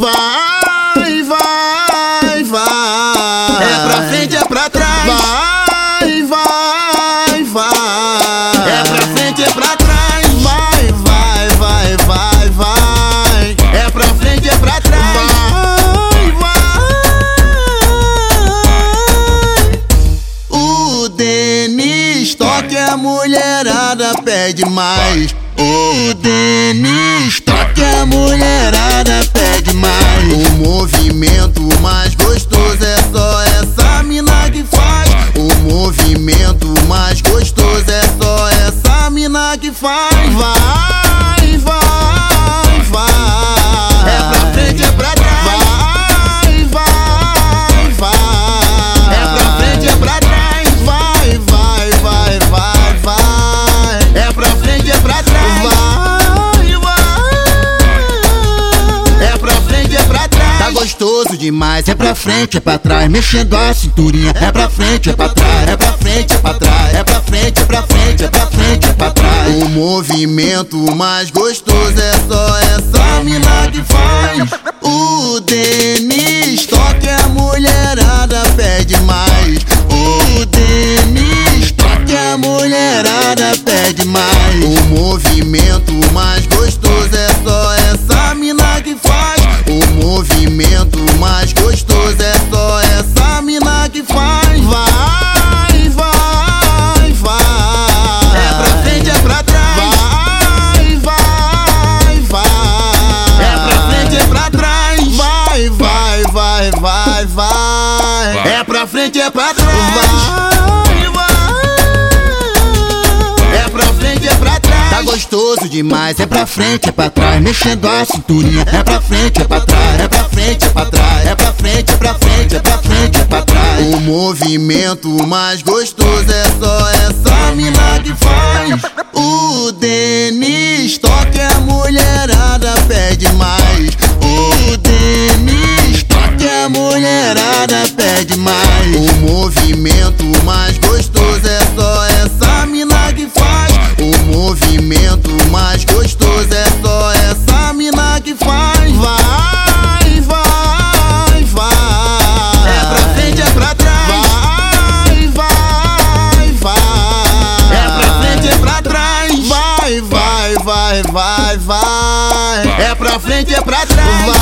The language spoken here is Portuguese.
Vai, vai, vai. É pra frente, é pra trás. Vai, vai, vai. É pra frente, é pra trás. Vai, vai, vai, vai, vai. É pra frente, é pra trás. Vai, vai. O Denis toca a mulherada pede mais. O Denis Tá gostoso demais, é pra frente, é pra trás, mexendo a cinturinha. É pra frente, é pra trás, é pra frente, é pra trás, é pra frente, é pra frente, é pra frente, é pra trás. O movimento mais gostoso é só essa mina que faz. O Denis toca a mulherada pede mais. O Denis toca a mulherada pede mais. O movimento mais frente, é pra trás. Vai, vai. É pra frente, é pra trás. Tá gostoso demais, é pra frente, é pra trás, mexendo a cinturinha. É pra frente, é pra trás, é pra frente, é pra trás, é pra frente, é pra frente, é pra frente, é pra trás. O movimento mais gostoso é só essa mina que faz. O Denis toca a mulherada pede mais. Movimento mais gostoso é só essa mina que faz. O movimento mais gostoso é só essa mina que faz. Vai, vai, vai. É pra frente, é pra trás. Vai, vai, vai. É pra frente, é pra trás. Vai, vai, vai, vai, vai. É pra frente, é pra trás.